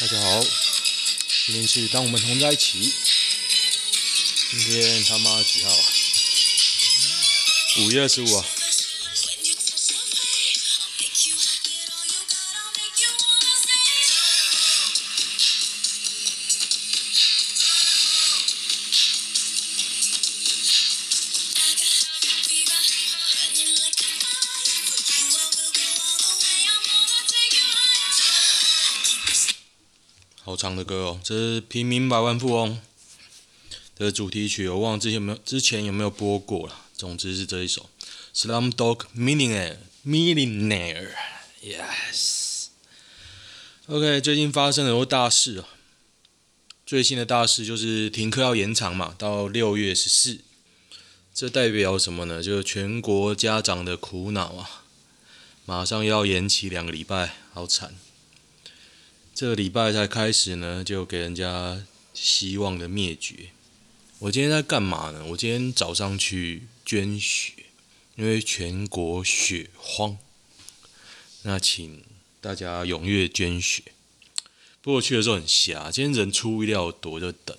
大家好，今天是当我们同在一起。今天他妈几号啊？五月二十五啊。唱的歌哦，这是《平民百万富翁》的主题曲，我忘了之前有没有之前有没有播过了。总之是这一首《Slumdog Millionaire》，Millionaire，Yes。OK，最近发生了很多大事哦。最新的大事就是停课要延长嘛，到六月十四。这代表什么呢？就是全国家长的苦恼啊，马上要延期两个礼拜，好惨。这个礼拜才开始呢，就给人家希望的灭绝。我今天在干嘛呢？我今天早上去捐血，因为全国血荒，那请大家踊跃捐血。不过去的时候很瞎，今天人出意料多，就等。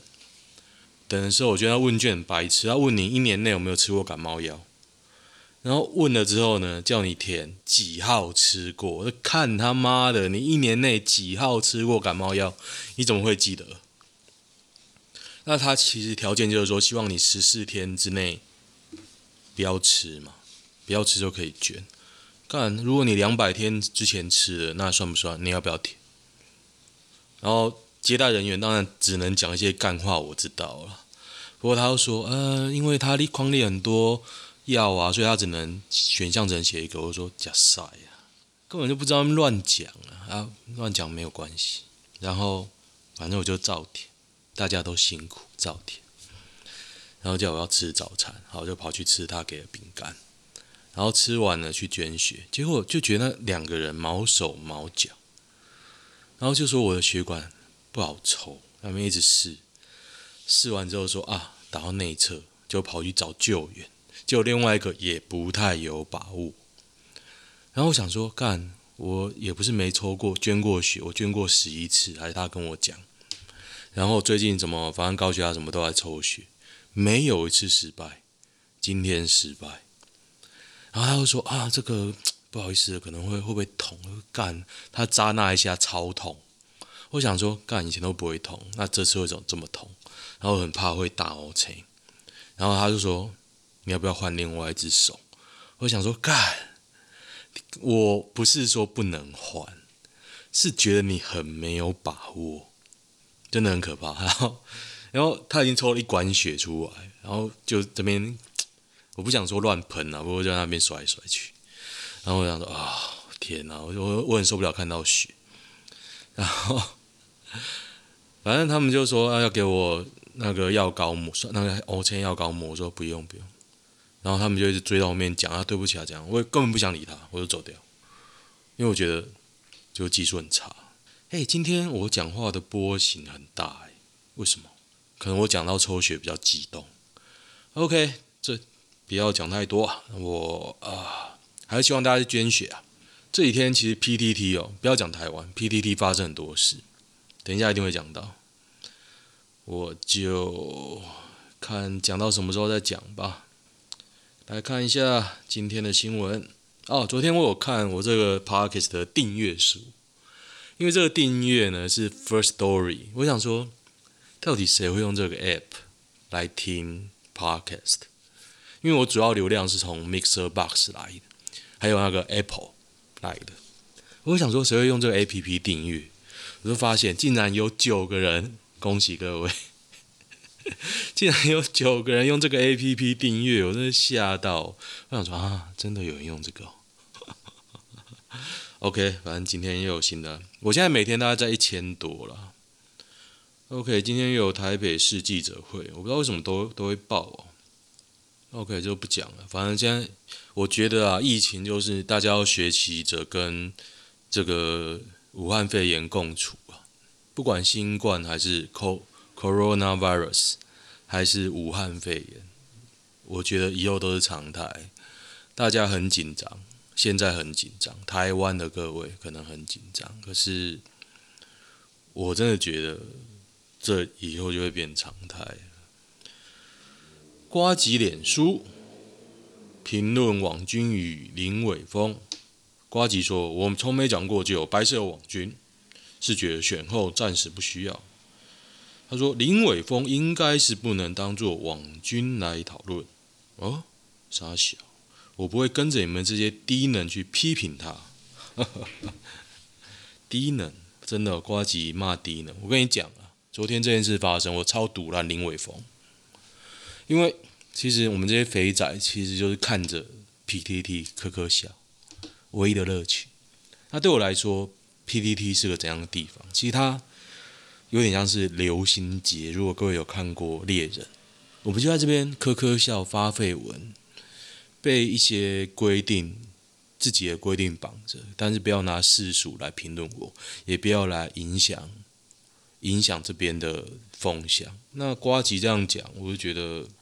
等的时候，我觉得问卷很白痴，他问你一年内有没有吃过感冒药。然后问了之后呢，叫你填几号吃过？我看他妈的，你一年内几号吃过感冒药？你怎么会记得？那他其实条件就是说，希望你十四天之内不要吃嘛，不要吃就可以捐。干，如果你两百天之前吃了，那算不算？你要不要填？然后接待人员当然只能讲一些干话，我知道了。不过他又说，呃，因为他的框列很多。要啊，所以他只能选项只能写一个。我说假赛啊，根本就不知道乱讲啊，啊，乱讲没有关系。然后反正我就照填，大家都辛苦照填。然后叫我要吃早餐，好，就跑去吃他给的饼干。然后吃完了去捐血，结果就觉得那两个人毛手毛脚。然后就说我的血管不好抽，他们一直试，试完之后说啊，打到内侧，就跑去找救援。就另外一个也不太有把握，然后我想说，干，我也不是没抽过、捐过血，我捐过十一次，还是他跟我讲。然后最近怎么，反正高血压什么都在抽血，没有一次失败，今天失败。然后他就说啊，这个不好意思，可能会会不会痛？干，他扎那一下超痛。我想说，干以前都不会痛，那这次为什么这么痛？然后很怕会打 O C。然后他就说。你要不要换另外一只手？我想说，干，我不是说不能换，是觉得你很没有把握，真的很可怕。然后，然后他已经抽了一管血出来，然后就这边，我不想说乱喷啊，不过就在那边甩来甩去。然后我想说，啊、天哪，我我我很受不了看到血。然后，反正他们就说、啊、要给我那个药膏抹，那个 O 千药膏抹，我说不用不用。然后他们就一直追到后面讲啊，对不起啊，这样，我也根本不想理他，我就走掉，因为我觉得就技术很差。哎，今天我讲话的波形很大，哎，为什么？可能我讲到抽血比较激动。OK，这不要讲太多啊，我啊，还是希望大家去捐血啊。这几天其实 PTT 哦，不要讲台湾，PTT 发生很多事，等一下一定会讲到，我就看讲到什么时候再讲吧。来看一下今天的新闻哦。昨天我有看我这个 Podcast 的订阅数，因为这个订阅呢是 First Story。我想说，到底谁会用这个 App 来听 Podcast？因为我主要流量是从 Mixer Box 来的，还有那个 Apple 来的。我想说，谁会用这个 App 订阅？我就发现竟然有九个人，恭喜各位！竟然有九个人用这个 APP 订阅，我真的吓到。我想说啊，真的有人用这个。OK，反正今天又有新的。我现在每天大概在一千多了。OK，今天又有台北市记者会，我不知道为什么都都会报哦。OK，就不讲了。反正现在我觉得啊，疫情就是大家要学习着跟这个武汉肺炎共处啊，不管新冠还是 CO。Coronavirus 还是武汉肺炎，我觉得以后都是常态。大家很紧张，现在很紧张，台湾的各位可能很紧张。可是我真的觉得这以后就会变常态。瓜吉脸书评论网军与林伟峰。瓜吉说：“我们从没讲过就有白色网军，是觉得选后暂时不需要。”他说：“林伟峰应该是不能当做网军来讨论。”哦，傻小，我不会跟着你们这些低能去批评他。低能，真的，瓜吉骂低能。我跟你讲啊，昨天这件事发生，我超堵烂林伟峰。因为其实我们这些肥仔其实就是看着 PTT 科科笑，唯一的乐趣。那对我来说，PTT 是个怎样的地方？其实它有点像是流星节。如果各位有看过猎人，我们就在这边科科笑发废文，被一些规定自己的规定绑着，但是不要拿世俗来评论我，也不要来影响影响这边的风向。那瓜吉这样讲，我就觉得。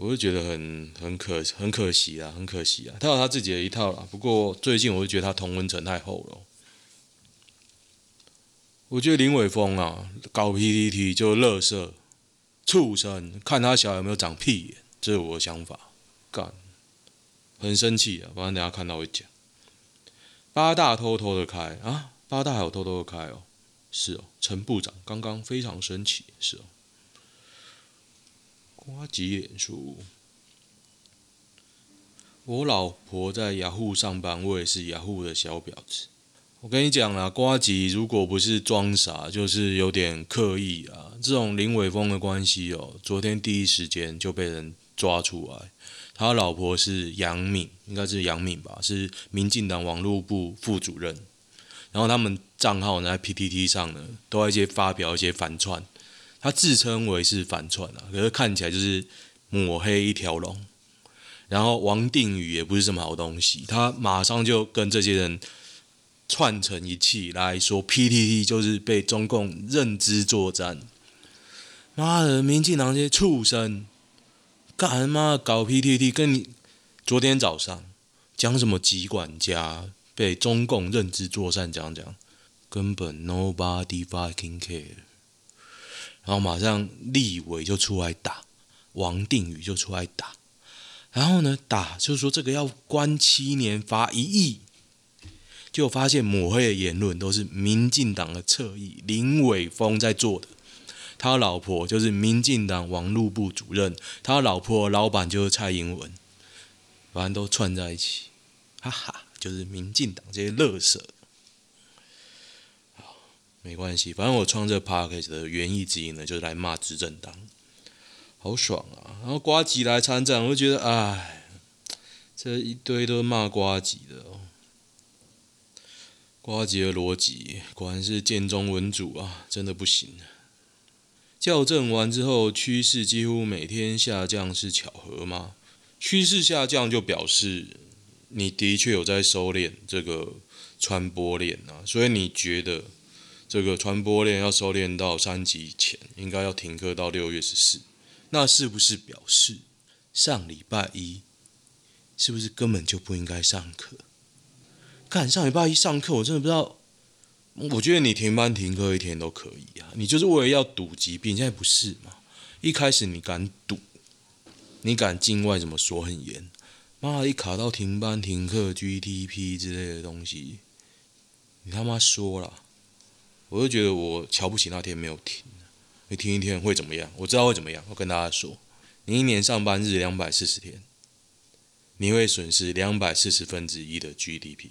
我就觉得很很可很可惜啊，很可惜啊，他有他自己的一套啦。不过最近我就觉得他同温层太厚了。我觉得林伟峰啊，搞 PPT 就垃圾、畜生，看他小孩有没有长屁眼，这是我的想法。干，很生气啊！反正等下看到会讲。八大偷偷的开啊，八大还有偷偷的开哦。是哦，陈部长刚刚非常生气，是哦。呱吉脸书，我老婆在雅虎上班，我也是雅虎的小婊子。我跟你讲啦，瓜吉如果不是装傻，就是有点刻意啊。这种林伟峰的关系哦，昨天第一时间就被人抓出来。他老婆是杨敏，应该是杨敏吧，是民进党网络部副主任。然后他们账号，在 PTT 上呢，都在一些发表一些反串。他自称为是反串啊，可是看起来就是抹黑一条龙。然后王定宇也不是什么好东西，他马上就跟这些人串成一气来说，PTT 就是被中共认知作战。妈的，民进党这些畜生，干嘛搞 PTT？跟你昨天早上讲什么疾管家被中共认知作战讲讲，根本 nobody fucking care。然后马上立委就出来打，王定宇就出来打，然后呢打就是说这个要关七年罚一亿，就发现抹黑的言论都是民进党的侧翼林伟峰在做的，他老婆就是民进党网络部主任，他老婆老板就是蔡英文，反正都串在一起，哈哈，就是民进党这些垃圾。没关系，反正我创这 p a c k a g e 的原意之一呢，就是来骂执政党，好爽啊！然后瓜吉来参战，我就觉得，哎，这一堆都是骂瓜吉的。瓜吉的逻辑果然是建中文主啊，真的不行。校正完之后，趋势几乎每天下降，是巧合吗？趋势下降就表示你的确有在收敛这个传播链啊，所以你觉得？这个传播链要收敛到三级前，应该要停课到六月十四。那是不是表示上礼拜一是不是根本就不应该上课？看上礼拜一上课，我真的不知道。我觉得你停班停课一天都可以啊，你就是为了要赌疾病，现在不是嘛？一开始你敢赌，你敢境外怎么说很严？妈的一卡到停班停课、GDP 之类的东西，你他妈说了。我就觉得我瞧不起那天没有停，你停一天会怎么样？我知道会怎么样。我跟大家说，你一年上班日两百四十天，你会损失两百四十分之一的 GDP，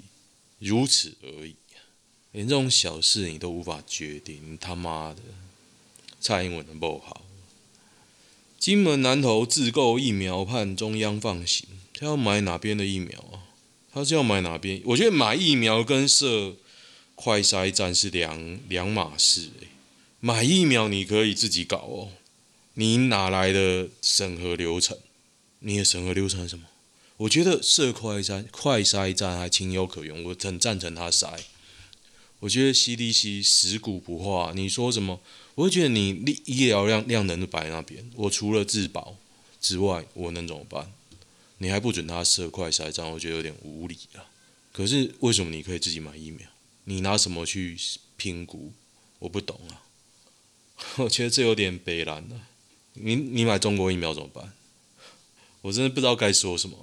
如此而已。连这种小事你都无法决定，他妈的，蔡英文的不好。金门南投自购疫苗判中央放行，他要买哪边的疫苗啊？他是要买哪边？我觉得买疫苗跟设快筛站是两两码事，买疫苗你可以自己搞哦，你哪来的审核流程？你的审核流程是什么？我觉得设快筛快筛站还情有可原，我很赞成他筛。我觉得 CDC 死骨不化，你说什么？我会觉得你医疗量量能都摆那边，我除了自保之外，我能怎么办？你还不准他设快筛站，我觉得有点无理啊。可是为什么你可以自己买疫苗？你拿什么去评估我不懂啊，我觉得这有点悲凉了。你你买中国疫苗怎么办？我真的不知道该说什么、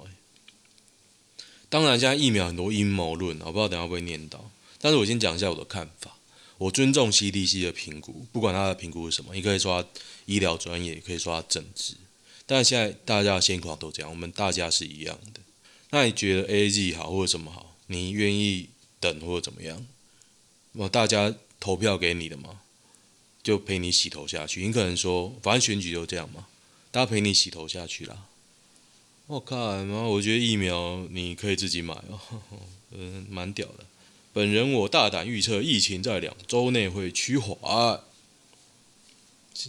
当然，现在疫苗很多阴谋论，我不知道等下会不会念到。但是我先讲一下我的看法。我尊重 CDC 的评估，不管他的评估是什么，你可以说他医疗专业，也可以说他政治。但是现在大家的现况都这样，我们大家是一样的。那你觉得 AZ 好或者什么好？你愿意等或者怎么样？我大家投票给你的嘛，就陪你洗头下去。你可能说，反正选举就这样嘛，大家陪你洗头下去啦。我靠，妈！我觉得疫苗你可以自己买哦，嗯，蛮屌的。本人我大胆预测，疫情在两周内会趋缓，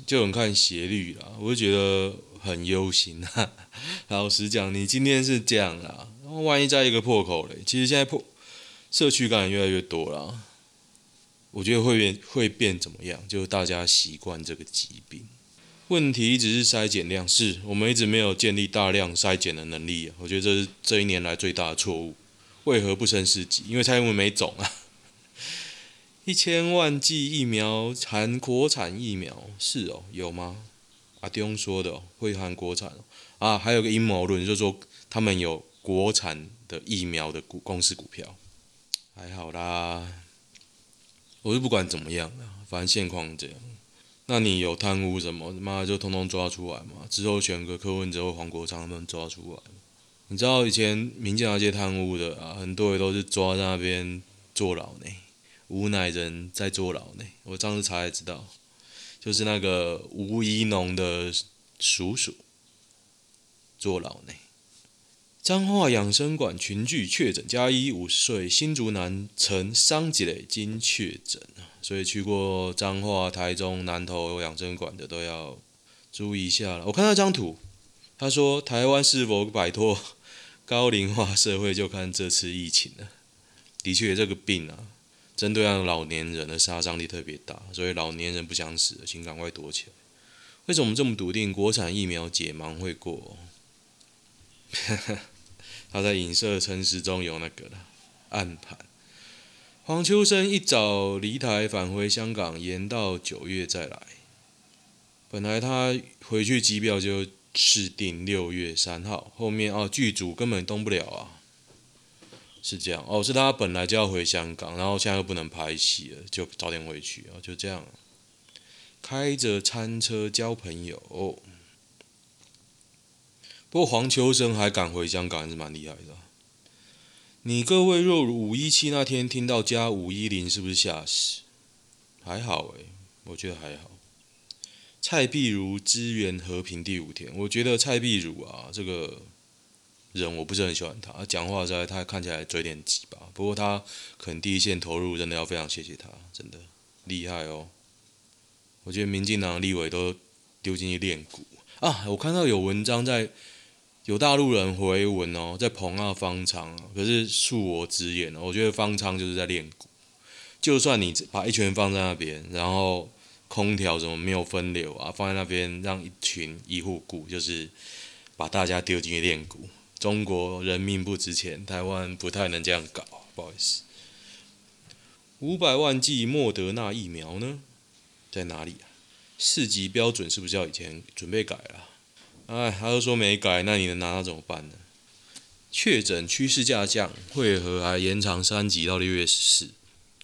就很看斜率啦。我就觉得很忧心啊。老实讲，你今天是这样啦，万一在一个破口嘞？其实现在破社区感染越来越多啦，我觉得会变会变怎么样？就大家习惯这个疾病。问题一直是筛检量，是我们一直没有建立大量筛检的能力。我觉得这是这一年来最大的错误。为何不胜事己？因为蔡英文没种啊！一千万剂疫苗含国产疫苗是哦，有吗？阿东说的、哦、会含国产啊，还有个阴谋论，就是说他们有国产的疫苗的股公司股票，还好啦。我就不管怎么样了，反正现况这样。那你有贪污什么？妈就通通抓出来嘛！之后选个柯文哲或黄国昌他们抓出来。你知道以前民进党那些贪污的啊，很多人都是抓在那边坐牢呢，吴乃仁在坐牢呢。我上次查才知道，就是那个吴怡农的叔叔坐牢呢。彰化养生馆群聚确诊加一，五岁新竹男曾伤及累经确诊，所以去过彰化、台中、南投养生馆的都要注意一下了。我看到一张图，他说台湾是否摆脱？高龄化社会就看这次疫情了。的确，这个病啊，针对让老年人的杀伤力特别大，所以老年人不想死了，请赶快躲起来。为什么这么笃定国产疫苗解盲会过？他在影射陈时中有那个了暗盘。黄秋生一早离台返回香港，延到九月再来。本来他回去机票就。是定六月三号，后面哦剧组根本动不了啊，是这样哦，是他本来就要回香港，然后现在又不能拍戏了，就早点回去啊，就这样。开着餐车交朋友，不过黄秋生还敢回香港，还是蛮厉害的。你各位若五一七那天听到加五一零，是不是吓死？还好诶，我觉得还好。蔡壁如支援和平第五天，我觉得蔡壁如啊，这个人我不是很喜欢他，讲话在他看起来嘴脸急吧。不过他可能第一线投入，真的要非常谢谢他，真的厉害哦。我觉得民进党立委都丢进去练鼓啊。我看到有文章在有大陆人回文哦，在捧那方舱，可是恕我直言，我觉得方舱就是在练鼓。就算你把一群放在那边，然后。空调怎么没有分流啊？放在那边让一群医护顾，就是把大家丢进去练蛊。中国人命不值钱，台湾不太能这样搞，不好意思。五百万剂莫德纳疫苗呢？在哪里啊？四级标准是不是要以前准备改了？哎，他都说没改，那你能拿到怎么办呢？确诊趋势下降，为何还延长三级到六月十四？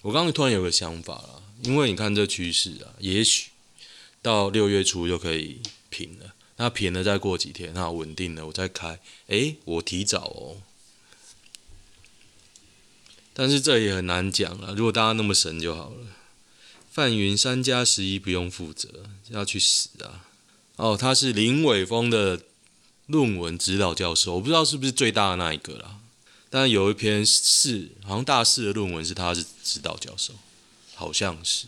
我刚刚突然有个想法了。因为你看这趋势啊，也许到六月初就可以平了。那平了再过几天，那稳定了，我再开。诶，我提早哦。但是这也很难讲啊。如果大家那么神就好了。范云三加十一不用负责，要去死啊！哦，他是林伟峰的论文指导教授，我不知道是不是最大的那一个啦。但有一篇是好像大四的论文是他是指导教授。好像是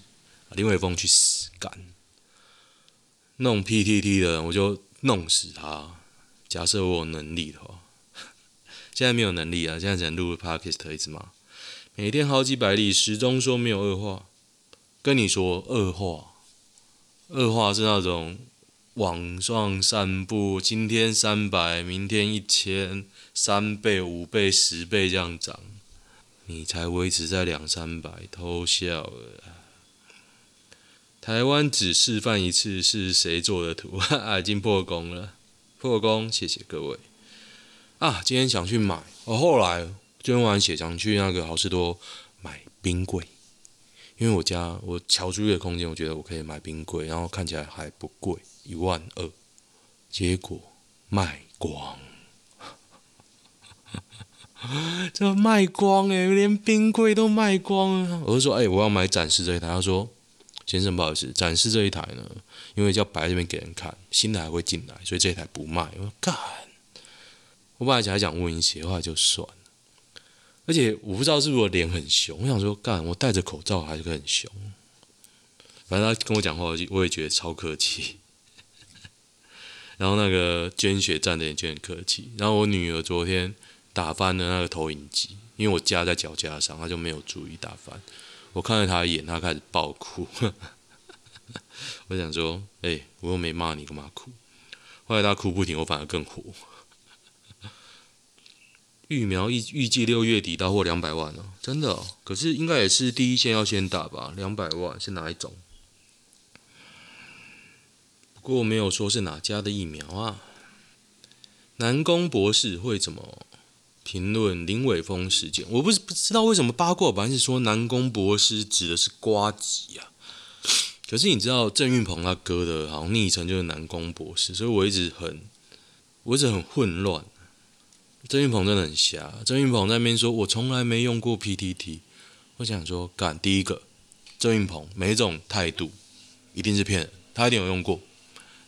林伟峰去死干，弄 PTT 的我就弄死他。假设我有能力的话，现在没有能力啊，现在只能录个 Podcast 一直骂。每天好几百例，始终说没有恶化。跟你说恶化，恶化是那种网上散布，今天三百，明天一千，三倍、五倍、十倍这样涨。你才维持在两三百，偷笑了。台湾只示范一次是谁做的图？啊，已经破功了，破功，谢谢各位。啊，今天想去买，我、哦、后来今天晚上想去那个好市多买冰柜，因为我家我乔出一个空间，我觉得我可以买冰柜，然后看起来还不贵，一万二，结果卖光。这卖光哎，连冰柜都卖光了。我就说，哎、我要买展示这一台。他说，先生不好意思，展示这一台呢，因为要摆这边给人看，新的还会进来，所以这一台不卖。我说干，我本来还想问一些，后来就算了。而且我不知道是不是我脸很凶，我想说干，我戴着口罩还是很凶。反正他跟我讲话，我也觉得超客气。然后那个捐血站的也就很客气。然后我女儿昨天。打翻了那个投影机，因为我夹在脚架上，她就没有注意打翻。我看了她一眼，她开始爆哭。我想说，哎、我又没骂你，干嘛哭？后来她哭不停，我反而更火。疫苗预预计六月底到货两百万哦，真的哦。可是应该也是第一线要先打吧？两百万是哪一种？过没有说是哪家的疫苗啊。南宫博士会怎么？评论林伟峰事件，我不是不知道为什么八卦版是说南宫博士指的是瓜吉啊，可是你知道郑运鹏他哥的好像昵称就是南宫博士，所以我一直很我一直很混乱。郑运鹏真的很瞎，郑运鹏在那边说我从来没用过 PTT，我想说干第一个郑运鹏每一种态度一定是骗人，他一定有用过，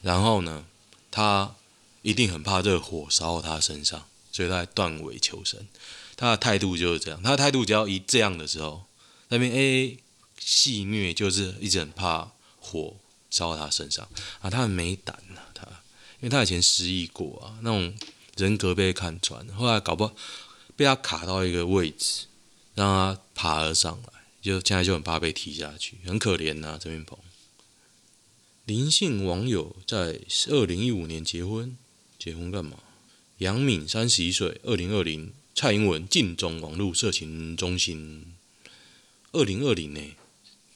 然后呢他一定很怕这个火烧到他身上。所以他断尾求生，他的态度就是这样。他的态度只要一这样的时候，那边 A 戏虐就是一直很怕火烧到他身上啊，他很没胆呐，他因为他以前失忆过啊，那种人格被看穿，后来搞不被他卡到一个位置，让他爬了上来，就现在就很怕被踢下去，很可怜呐，郑云鹏。林姓网友在二零一五年结婚，结婚干嘛？杨敏三十一岁，二零二零蔡英文进中网络色情中心，二零二零呢，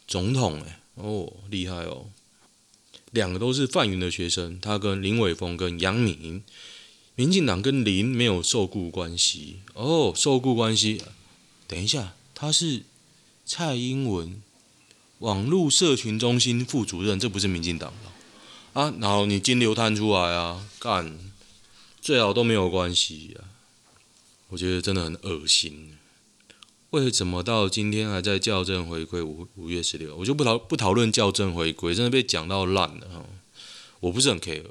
总统哎，哦厉害哦，两个都是范云的学生，他跟林伟峰跟杨敏，民进党跟林没有受雇关系。哦，受雇关系，等一下，他是蔡英文网络社群中心副主任，这不是民进党的啊，然后你金流探出来啊，干。最好都没有关系啊！我觉得真的很恶心。为什么到今天还在校正回归？五五月十六，我就不讨不讨论校正回归，真的被讲到烂了哈！我不是很 care。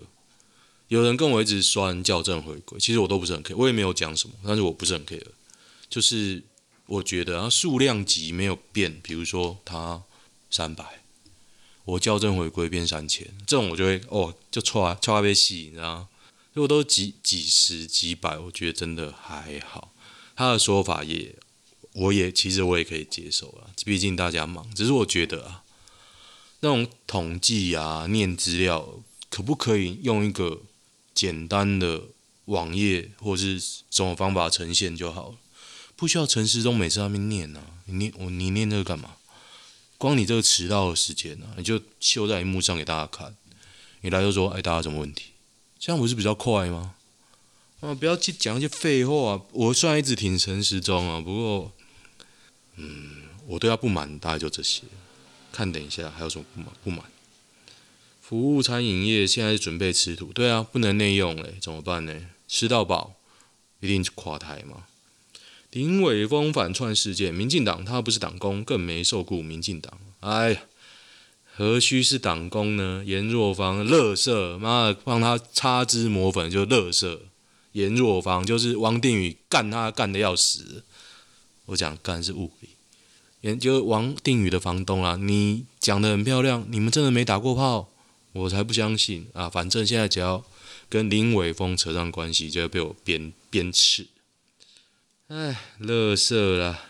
有人跟我一直酸校正回归，其实我都不是很 care，我也没有讲什么，但是我不是很 care。就是我觉得啊，数量级没有变，比如说它三百，我校正回归变三千，这种我就会哦，就错啊，错啊被洗，你知道？如果都几几十几百，我觉得真的还好。他的说法也，我也其实我也可以接受啊。毕竟大家忙，只是我觉得啊，那种统计啊、念资料，可不可以用一个简单的网页或者是什么方法呈现就好了？不需要陈时中每次上面念啊，你念我你念这个干嘛？光你这个迟到的时间啊，你就秀在荧幕上给大家看。你来就说，哎，大家什么问题？这样不是比较快吗？啊，不要去讲一些废话。我虽然一直挺诚实中啊，不过，嗯，我对他不满大概就这些。看等一下还有什么不满？不满。服务餐饮业现在准备吃土，对啊，不能内用嘞，怎么办呢？吃到饱，一定垮台吗？林伟峰反串事件，民进党他不是党工，更没受雇民进党。哎呀。何须是党工呢？颜若芳，乐色，妈的，帮他擦脂抹粉就乐色。颜若芳就是王定宇干他干的要死，我讲干是物理，研究王定宇的房东啊，你讲的很漂亮，你们真的没打过炮？我才不相信啊！反正现在只要跟林伟峰扯上关系，就要被我鞭鞭斥。哎，乐色啦。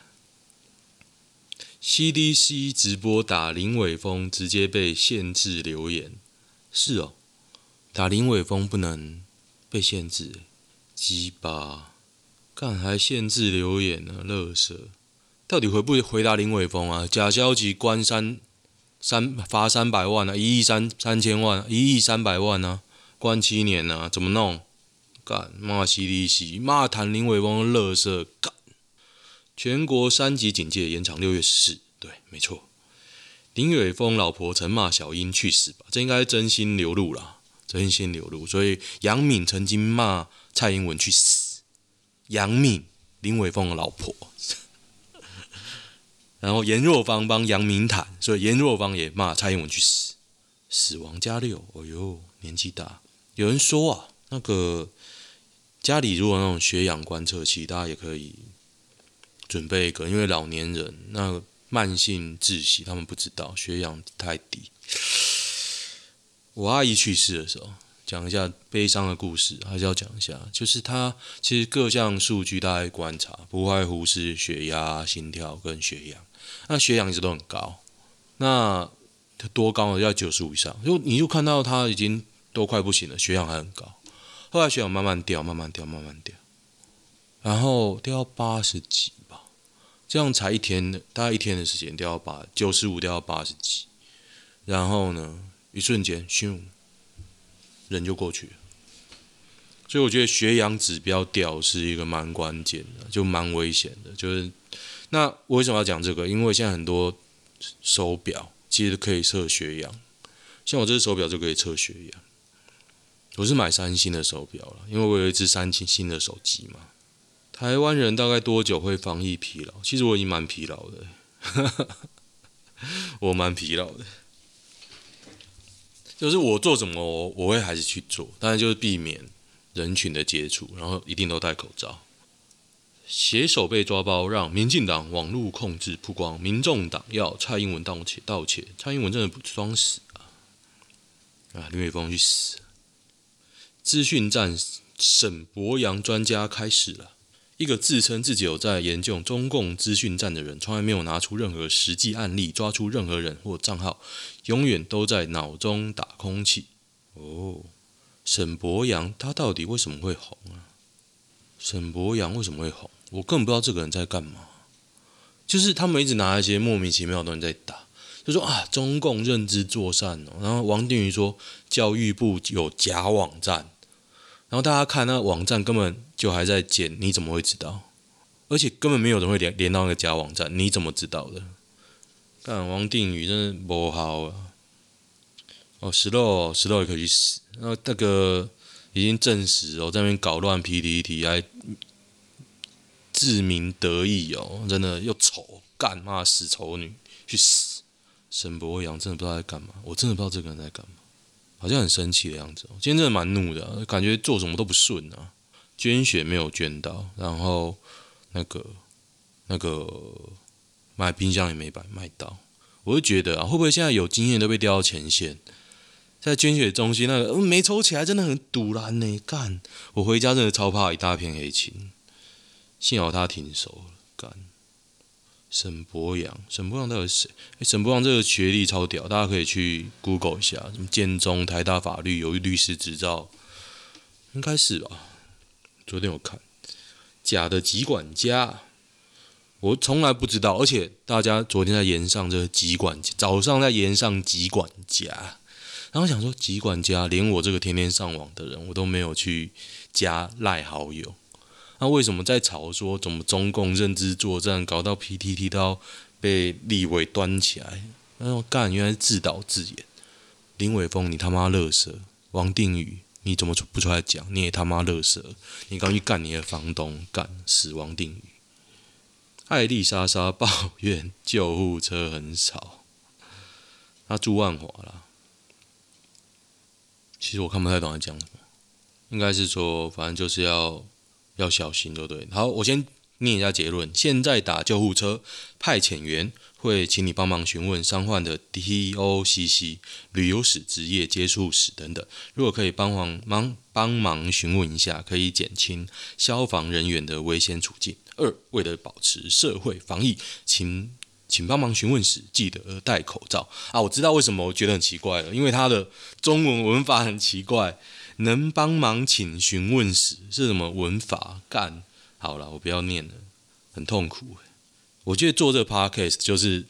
CDC 直播打林伟峰，直接被限制留言。是哦，打林伟峰不能被限制，鸡巴，干还限制留言呢？乐色，到底回不回答林伟峰啊？假消息关三三罚三百万啊，一亿三三千万，一亿三百万啊，关七年啊，怎么弄？干骂西利西，骂谈林伟峰的垃圾干。全国三级警戒延长六月十四，对，没错。林伟峰老婆曾骂小英去死吧，这应该真心流露啦，真心流露。所以杨敏曾经骂蔡英文去死，杨敏林伟峰的老婆。然后颜若芳帮杨明坦，所以颜若芳也骂蔡英文去死，死亡加六。哦呦，年纪大。有人说啊，那个家里如果那种血氧观测器，大家也可以准备一个，因为老年人那慢性窒息，他们不知道血氧太低。我阿姨去世的时候，讲一下悲伤的故事，还是要讲一下，就是他其实各项数据大概观察，不外乎是血压、心跳跟血氧。那血氧一直都很高，那多高？要九十五以上。就你就看到他已经都快不行了，血氧还很高。后来血氧慢慢掉，慢慢掉，慢慢掉，然后掉到八十几吧。这样才一天的，大概一天的时间掉到八九十五，掉到八十几。然后呢，一瞬间，咻，人就过去了。所以我觉得血氧指标掉是一个蛮关键的，就蛮危险的，就是。那我为什么要讲这个？因为现在很多手表其实可以测血氧，像我这只手表就可以测血氧。我是买三星的手表了，因为我有一只三星新的手机嘛。台湾人大概多久会防疫疲劳？其实我已经蛮疲劳的，我蛮疲劳的。就是我做什么，我会还是去做，当然就是避免人群的接触，然后一定都戴口罩。携手被抓包，让民进党网络控制曝光，民众党要蔡英文道歉道歉，蔡英文真的不装死啊！啊，林伟峰去死！资讯战沈博洋专家开始了，一个自称自己有在研究中共资讯战的人，从来没有拿出任何实际案例，抓出任何人或账号，永远都在脑中打空气。哦，沈博洋他到底为什么会红啊？沈博洋为什么会红？我根本不知道这个人在干嘛，就是他们一直拿一些莫名其妙的东西在打，就说啊，中共认知作战哦，然后王定宇说教育部有假网站，然后大家看那个网站根本就还在建，你怎么会知道？而且根本没有人会连连到那个假网站，你怎么知道的？但王定宇真的不好啊！哦，石头石头也可以去死，然后那个已经证实哦，在那边搞乱 PTT 还。自鸣得意哦，真的又丑，干嘛死丑女去死！沈博洋真的不知道在干嘛，我真的不知道这个人在干嘛，好像很生气的样子。今天真的蛮怒的，感觉做什么都不顺啊。捐血没有捐到，然后那个那个买冰箱也没买买到，我就觉得啊，会不会现在有经验都被调到前线，在捐血中心那个嗯没抽起来，真的很堵烂呢。干，我回家真的超怕一大片黑青。幸好他挺熟了，干。沈博洋，沈博洋到底是谁？哎，沈博洋这个学历超屌，大家可以去 Google 一下，什么建中、台大法律有律师执照，应该是吧？昨天我看假的疾管家，我从来不知道，而且大家昨天在炎上这个疾管家，早上在炎上疾管家，然后想说疾管家，连我这个天天上网的人，我都没有去加赖好友。那为什么在吵说怎么中共认知作战搞到 PTT 都要被立委端起来？然后干，原来是自导自演。林伟峰，你他妈乐色！王定宇，你怎么出不出来讲？你也他妈乐色！你刚去干你的房东，干死王定宇。艾丽莎莎抱怨救护车很少。他住万华啦。其实我看不太懂他讲什么，应该是说，反正就是要。要小心，对不对？好，我先念一下结论。现在打救护车，派遣员会请你帮忙询问伤患的 TOCC、旅游史、职业接触史等等。如果可以帮忙忙帮忙询问一下，可以减轻消防人员的危险处境。二，为了保持社会防疫，请请帮忙询问时记得戴口罩啊！我知道为什么我觉得很奇怪了，因为它的中文文法很奇怪。能帮忙请询问时是什么文法？干好了，我不要念了，很痛苦。我觉得做这个 podcast 就是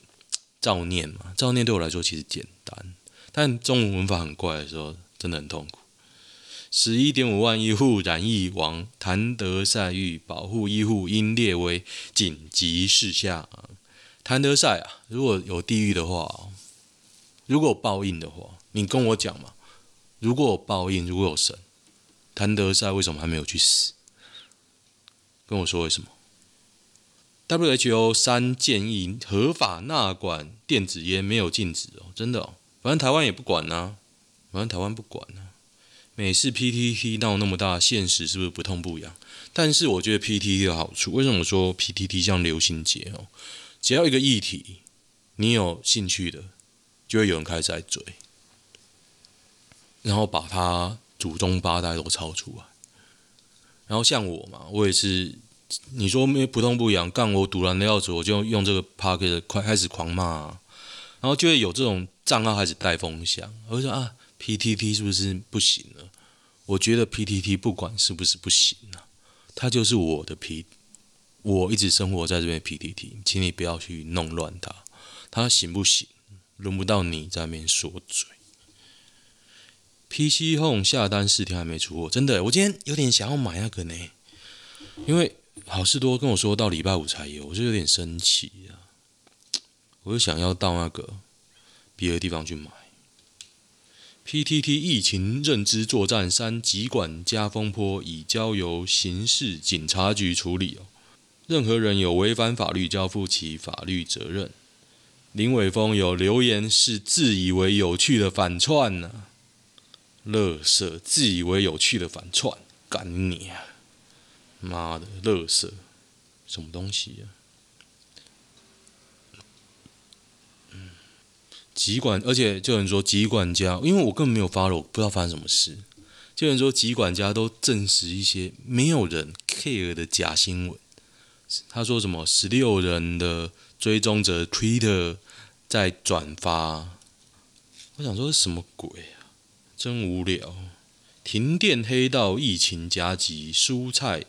照念嘛，照念对我来说其实简单，但中文文法很怪的时候，真的很痛苦。十一点五万医护染疫亡，谭德赛欲保护医护，应列为紧急事项。谭德赛啊，如果有地狱的话，如果有报应的话，你跟我讲嘛。如果有报应，如果有神，谭德赛为什么还没有去死？跟我说为什么？WHO 三建议合法纳管电子烟，没有禁止哦，真的哦，反正台湾也不管呐，反正台湾不管呐。美式 PTT 闹那么大，现实是不是不痛不痒？但是我觉得 PTT 有好处，为什么说 PTT 像流行节哦？只要一个议题，你有兴趣的，就会有人开始来追，然后把它祖宗八代都抄出来。然后像我嘛，我也是，你说没不痛不痒，干我赌烂的要死，我就用这个 Podcast 快开始狂骂，然后就会有这种账号开始带风向，我就说啊。PTT 是不是不行了？我觉得 PTT 不管是不是不行啊，它就是我的 P，我一直生活在这边 PTT，请你不要去弄乱它。它行不行？轮不到你在那边说嘴。PC Home 下单四天还没出货，真的，我今天有点想要买那个呢，因为好事多跟我说到礼拜五才有，我就有点生气啊，我就想要到那个别的地方去买。PTT 疫情认知作战三疾管家风波已交由刑事警察局处理哦，任何人有违反法律，交负其法律责任。林伟峰有留言是自以为有趣的反串呢、乐色自以为有趣的反串，干你啊！妈的，乐色，什么东西啊？疾管，而且就有人说疾管家，因为我根本没有发了，我不知道发生什么事。就有人说疾管家都证实一些没有人 care 的假新闻。他说什么十六人的追踪者 Twitter 在转发，我想说是什么鬼啊？真无聊。停电黑道疫情夹击，蔬菜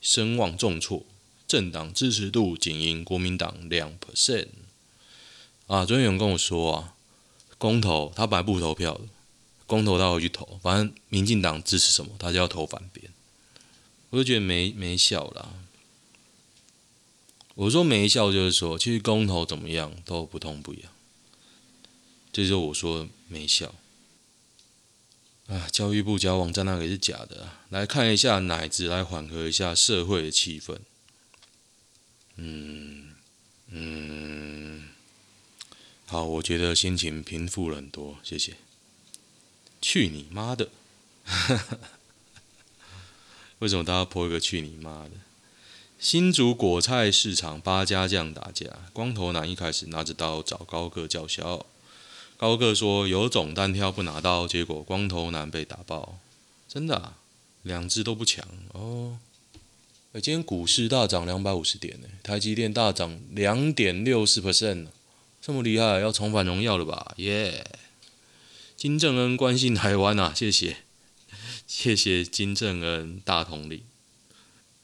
声望重挫，政党支持度仅赢国民党两 percent。啊，昨天有人跟我说啊，公投他本来不投票的，公投他回去投，反正民进党支持什么，他就要投反边。我就觉得没没效啦。我说没效就是说，其实公投怎么样都不痛不痒，这就是我说没效。啊，教育部教网站那个也是假的啊。来看一下奶子，来缓和一下社会的气氛。嗯嗯。好，我觉得心情平复了很多，谢谢。去你妈的！为什么大家泼一个去你妈的？新竹果菜市场八家将打架，光头男一开始拿着刀找高个叫嚣，高个说有种单挑不拿刀，结果光头男被打爆，真的啊，两只都不强哦。今天股市大涨两百五十点呢，台积电大涨两点六四 percent 这么厉害，要重返荣耀了吧？耶、金正恩关心台湾啊，谢谢，谢谢金正恩大统领。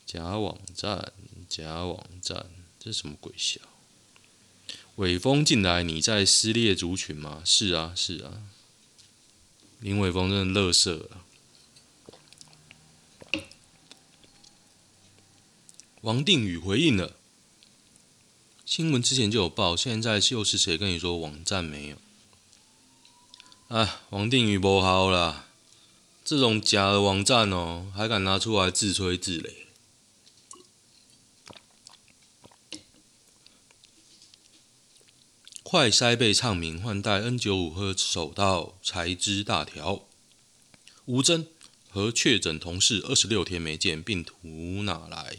假网站，假网站，这是什么鬼笑？伟峰进来，你在撕裂族群吗？是啊，是啊。林伟峰真的乐色啊。王定宇回应了。新闻之前就有报，现在又是谁跟你说网站没有？哎，王定宇不好啦，这种假的网站哦，还敢拿出来自吹自擂？快筛被唱名换代 N 九五喝手到才知大条。吴峥和确诊同事二十六天没见，病毒哪来？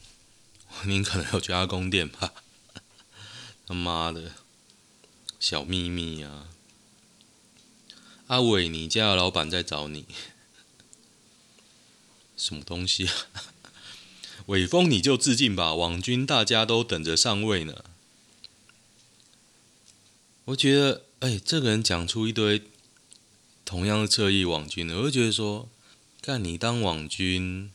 您可能有加工店吧？他妈的，小秘密啊！阿伟，你家的老板在找你，什么东西啊？伟峰，你就自尽吧，网军大家都等着上位呢。我觉得，哎，这个人讲出一堆同样的侧翼网军的，我就觉得说，干你当网军，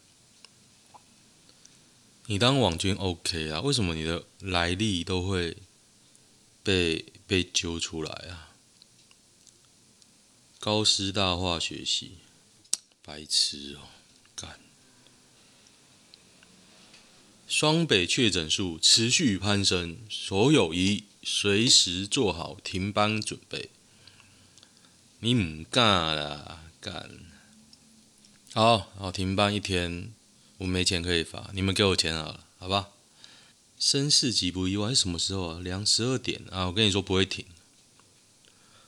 你当网军 OK 啊？为什么你的来历都会？被被揪出来啊！高师大化学系，白痴哦，干！双北确诊数持续攀升，所有宜随时做好停班准备。你唔干啦，干！好好停班一天，我没钱可以发，你们给我钱好了，好吧？升四级不意外，什么时候啊？两十二点啊！我跟你说不会停。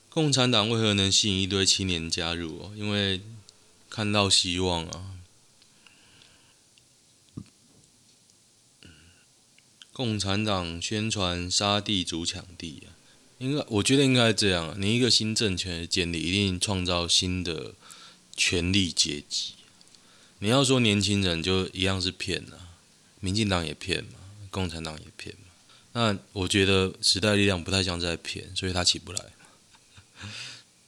共产党为何能吸引一堆青年加入哦？因为看到希望啊！共产党宣传杀地主抢地啊！应该，我觉得应该这样。你一个新政权的建立，一定创造新的权力阶级。你要说年轻人就一样是骗啊，民进党也骗嘛。共产党也骗嘛？那我觉得时代力量不太像在骗，所以他起不来。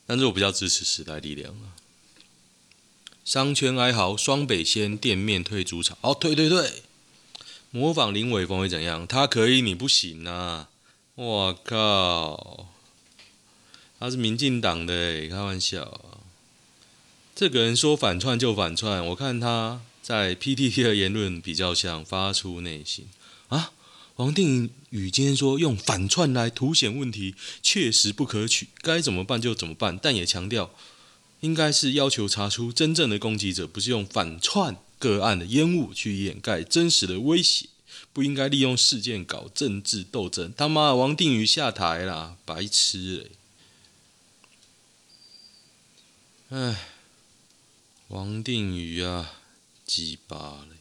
但是我比较支持时代力量啊。商圈哀嚎，双北先店面退主场。哦，退退退！模仿林伟峰会怎样？他可以，你不行啊！我靠，他是民进党的诶，开玩笑。这个人说反串就反串，我看他在 PTT 的言论比较像发出内心。啊，王定宇今天说用反串来凸显问题，确实不可取，该怎么办就怎么办，但也强调，应该是要求查出真正的攻击者，不是用反串个案的烟雾去掩盖真实的威胁，不应该利用事件搞政治斗争。他妈的，王定宇下台啦，白痴嘞！哎，王定宇啊，鸡巴嘞！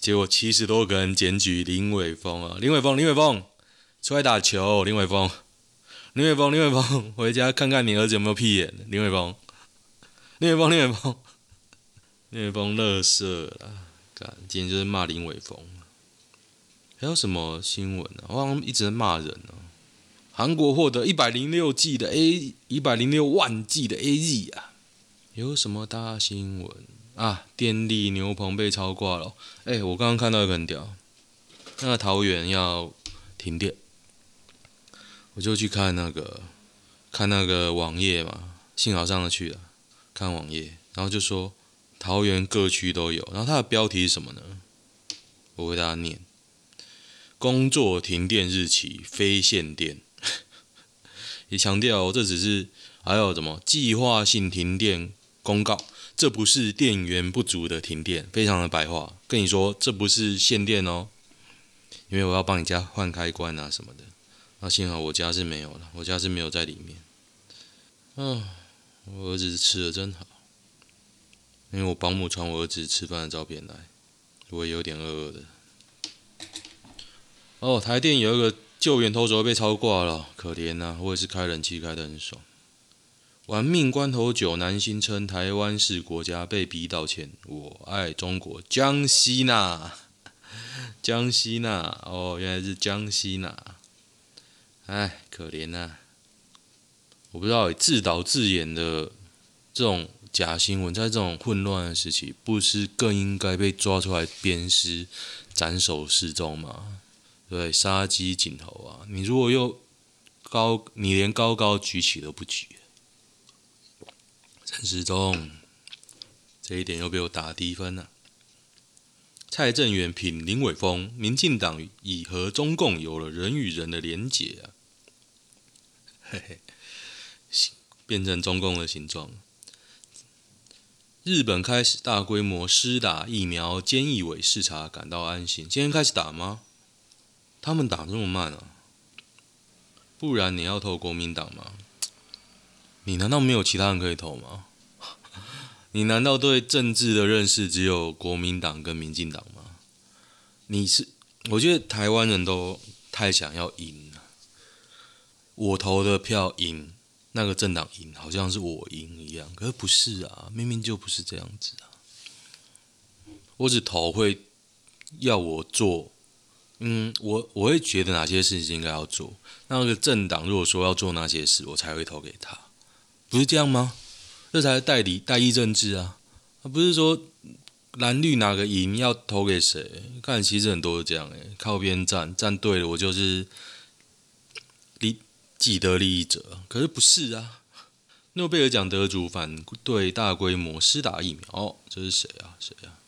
结果七十多个人检举林伟峰啊，林伟峰，林伟峰，出来打球，林伟峰，林伟峰，林伟峰，回家看看你儿子有没有屁眼，林伟峰，林伟峰，林伟峰，林伟峰，乐色啦，干，今天就是骂林伟峰。还有什么新闻啊？我好像一直在骂人呢、韩国获得一百零六 G 的 A，一百零六万 G 的 AZ 啊，有什么大新闻？啊！电力牛棚被超挂了。哎、我刚刚看到一个很屌，那个桃园要停电，我就去看那个看那个网页嘛，幸好上得去了，看网页，然后就说桃园各区都有，然后它的标题是什么呢？我为大家念：工作停电日期非限电，也强调这只是还有什么计划性停电公告。这不是电源不足的停电，非常的白话。跟你说，这不是限电哦，因为我要帮你家换开关啊什么的。那幸好我家是没有了，我家是没有在里面。嗯，我儿子吃的真好，因为我保姆传我儿子吃饭的照片来，我也有点饿饿的。哦，台电有一个救援投手被超挂了，可怜呐、我也是开冷气开得很爽。玩命关头九，男星称台湾是国家，被逼道歉。我爱中国，江西娜，江西娜，哦，原来是江西娜。哎，可怜呐、我不知道自导自演的这种假新闻，在这种混乱的时期，不是更应该被抓出来鞭尸、斩首示众吗？对，杀鸡儆猴啊！你如果又高，你连高高举起都不举。陈时中，这一点又被我打低分了。蔡正元品林伟峰，民进党已和中共有了人与人的连结啊，嘿嘿，变成中共的形状。日本开始大规模施打疫苗，菅义伟视察感到安心。今天开始打吗？他们打这么慢啊？不然你要投国民党吗？你难道没有其他人可以投吗？你难道对政治的认识只有国民党跟民进党吗？你是，我觉得台湾人都太想要赢了。我投的票赢，那个政党赢，好像是我赢一样。可是不是啊，明明就不是这样子啊。我只投会要我做，嗯，我我会觉得哪些事情应该要做。那个政党如果说要做那些事，我才会投给他。不是这样吗？这才是代理代议政治啊！不是说蓝绿哪个赢要投给谁？看其实很多是这样诶，靠边站站对了，我就是离既得利益者，可是不是啊？诺贝尔奖得主反对大规模施打疫苗，这是谁啊？谁啊？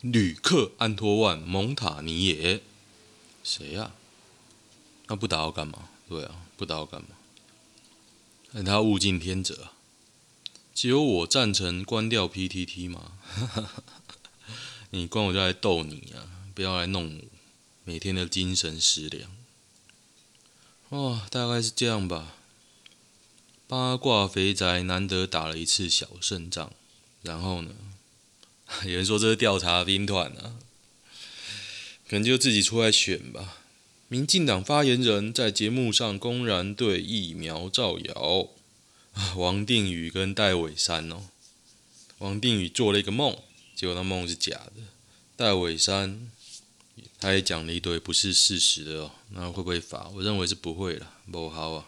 吕克·安托万·蒙塔尼耶，谁呀？那不打要干嘛？对啊，不打要干嘛？那他物竞天择，只有我赞成关掉 PTT 吗？你关我就来逗你啊！不要来弄我，每天的精神食粮。哦，大概是这样吧。八卦肥宅难得打了一次小胜仗，然后呢？有人说这是调查兵团啊，可能就自己出来选吧。民进党发言人在节目上公然对疫苗造谣。王定宇跟戴伟山哦，王定宇做了一个梦，结果那梦是假的。戴伟山他也讲了一堆不是事实的哦，那会不会罚？我认为是不会了，不好啊。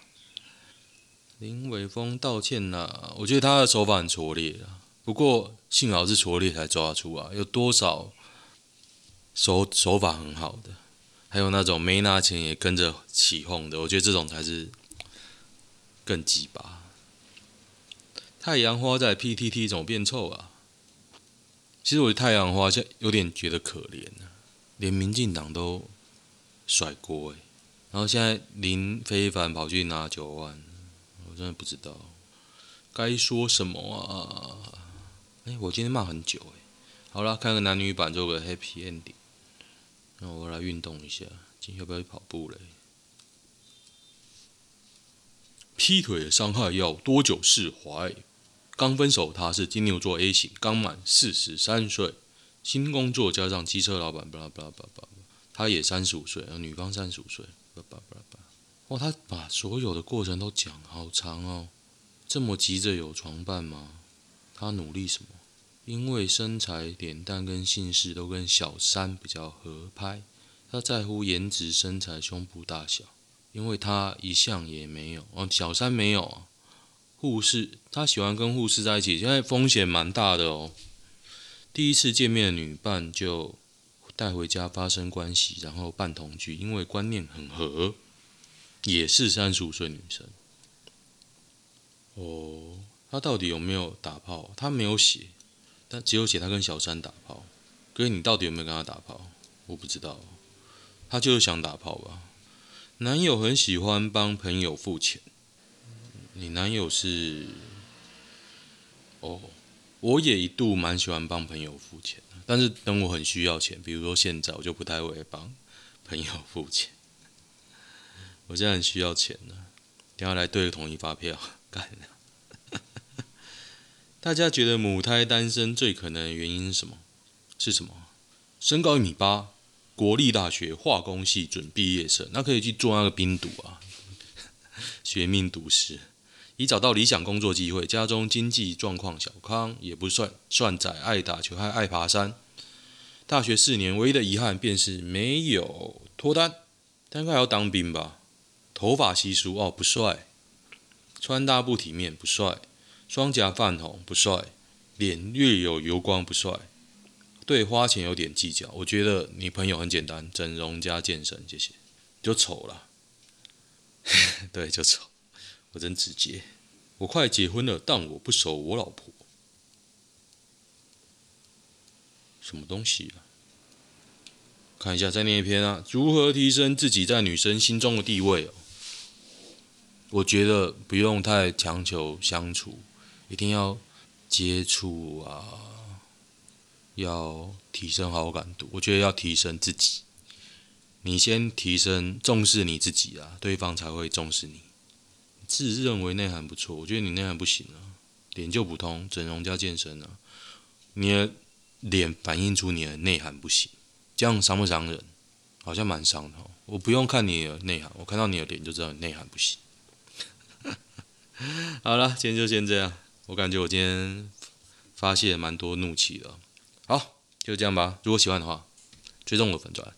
林伟峰道歉了，我觉得他的手法很拙劣啊。不过幸好是拙劣才抓出啊，有多少手手法很好的，还有那种没拿钱也跟着起哄的，我觉得这种才是更鸡巴。太阳花在 PTT 怎么变臭啊？其实我太阳花像有点觉得可怜啊，连民进党都甩锅诶，然后现在林非凡跑去拿九万，我真的不知道该说什么啊。哎，我今天骂很久哎。好了，看个男女版做个 happy ending。那我来运动一下，今天要不要去跑步嘞？劈腿的伤害要多久释怀？刚分手，他是金牛座 A 型，刚满四十三岁，新工作加上机车老板，巴拉巴拉巴拉，他也三十五岁，女方三十五岁，巴拉巴拉巴拉。哇，他把所有的过程都讲好长哦，这么急着有床伴吗？他努力什么？因为身材、脸蛋跟姓氏都跟小三比较合拍。他在乎颜值、身材、胸部大小，因为他一向也没有哦。小三没有啊。护士，他喜欢跟护士在一起，现在风险蛮大的哦。第一次见面的女伴就带回家发生关系，然后半同居，因为观念很合，也是三十五岁女生。哦。他到底有没有打炮？他没有写，但只有写他跟小三打炮。哥，你到底有没有跟他打炮？我不知道。他就是想打炮吧。男友很喜欢帮朋友付钱。你男友是？哦，我也一度蛮喜欢帮朋友付钱，但是等我很需要钱，比如说现在，我就不太会帮朋友付钱。我现在很需要钱呢，等下来对个统一发票，干。大家觉得母胎单身最可能的原因是什么？是什么？身高一米八，国立大学化工系准毕业生，那可以去做那个冰毒啊，学命毒师。已找到理想工作机会，家中经济状况小康，也不算算窄，爱打球还爱爬山。大学四年唯一的遗憾便是没有脱单，但应该要当兵吧？头发稀疏哦，不帅，穿搭不体面，不帅。双颊泛红不帅，脸略有油光不帅，对花钱有点计较。我觉得你朋友很简单，整容加健身，谢谢。就丑了，对，就丑。我真直接。我快结婚了，但我不熟我老婆。什么东西啊？看一下再念一篇啊，如何提升自己在女生心中的地位哦？我觉得不用太强求相处。一定要接触啊，要提升好感度。我觉得要提升自己，你先提升重视你自己啊，对方才会重视你。自认为内涵不错，我觉得你内涵不行啊，脸就普通，整容加健身啊，你的脸反映出你的内涵不行，这样伤不伤人？好像蛮伤的。我不用看你的内涵，我看到你的脸就知道你内涵不行。好了，今天就先这样。我感觉我今天发泄蛮多怒气的，好，就这样吧。如果喜欢的话，追踪我的粉钻。